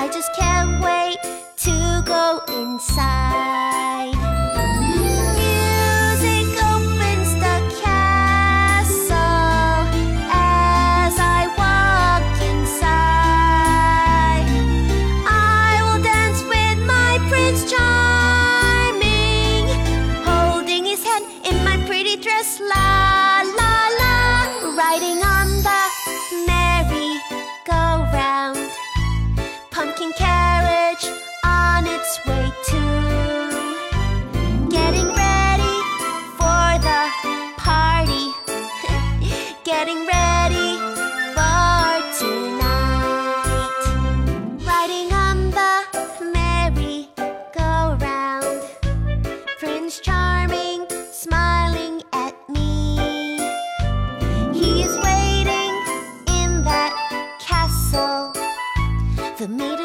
I just can't wait. getting ready for tonight. Riding on the merry-go-round, Prince Charming smiling at me. He is waiting in that castle for me